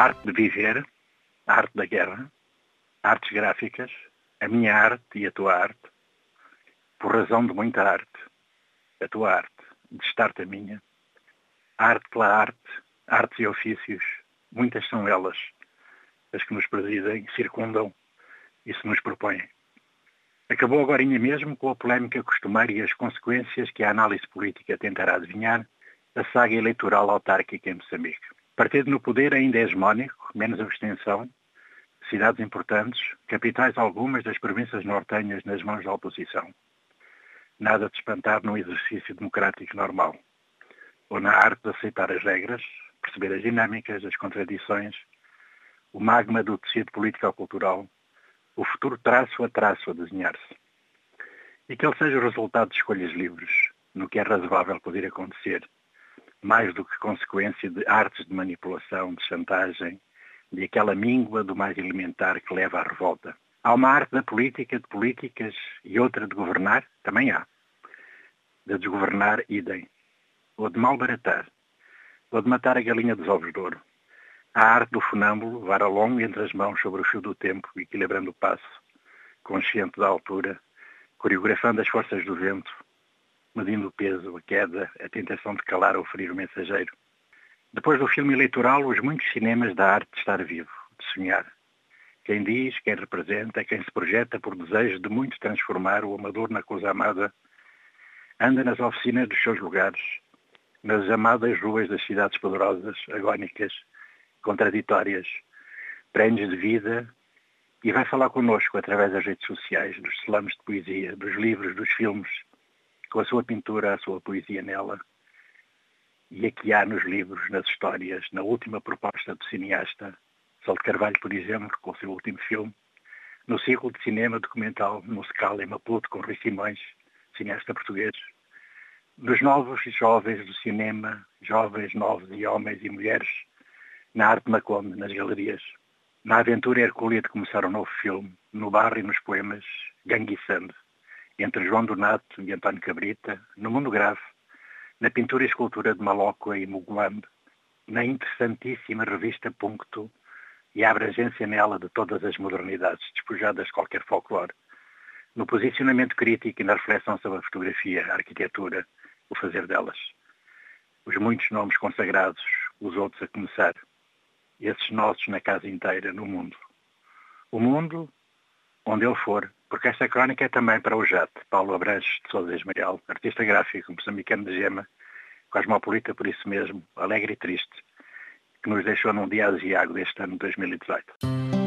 arte de viver, a arte da guerra, artes gráficas, a minha arte e a tua arte, por razão de muita arte, a tua arte, de estar-te a minha, arte pela arte, artes e ofícios, muitas são elas, as que nos presidem, circundam e se nos propõem. Acabou agora mesmo com a polémica costumeira e as consequências que a análise política tentará adivinhar da saga eleitoral autárquica em Moçambique. Partido no poder ainda é hegemónico, menos abstenção, cidades importantes, capitais algumas das províncias nortenhas nas mãos da oposição. Nada de espantar num exercício democrático normal. Ou na arte de aceitar as regras, perceber as dinâmicas, as contradições, o magma do tecido político-cultural, o futuro traço a traço a desenhar-se. E que ele seja o resultado de escolhas livres, no que é razoável poder acontecer, mais do que consequência de artes de manipulação, de chantagem, de aquela míngua do mais elementar que leva à revolta. Há uma arte da política, de políticas, e outra de governar, também há. De desgovernar, idem. Ou de malbaratar. Ou de matar a galinha dos ovos de ouro. A arte do funâmbulo, vara longo entre as mãos sobre o fio do tempo, equilibrando o passo, consciente da altura, coreografando as forças do vento, medindo o peso, a queda, a tentação de calar ou ferir o mensageiro. Depois do filme eleitoral, os muitos cinemas da arte de estar vivo, de sonhar. Quem diz, quem representa, quem se projeta por desejo de muito transformar o amador na coisa amada, anda nas oficinas dos seus lugares, nas amadas ruas das cidades poderosas, agónicas, contraditórias, prendes de vida e vai falar connosco através das redes sociais, dos slams de poesia, dos livros, dos filmes, com a sua pintura, a sua poesia nela. E aqui há nos livros, nas histórias, na última proposta do cineasta, Sol de Carvalho, por exemplo, com o seu último filme, no ciclo de cinema documental musical em Maputo, com Rui Simões, cineasta português, nos novos e jovens do cinema, jovens, novos e homens e mulheres, na arte Maconde, nas galerias. Na aventura hercúlea de começar um novo filme, no barro e nos poemas, ganguiçando, entre João Donato e António Cabrita, no mundo grave, na pintura e escultura de Malócua e Muguambe, na interessantíssima revista Puncto e a abrangência nela de todas as modernidades despojadas de qualquer folclore, no posicionamento crítico e na reflexão sobre a fotografia, a arquitetura, o fazer delas. Os muitos nomes consagrados, os outros a começar, esses nossos na casa inteira, no mundo. O mundo, onde ele for, porque esta crónica é também para o JAT, Paulo Abranches de Sousa Esmarial, artista gráfico moçambicano de gema, cosmopolita por isso mesmo, alegre e triste, que nos deixou num dia aziago deste ano de 2018.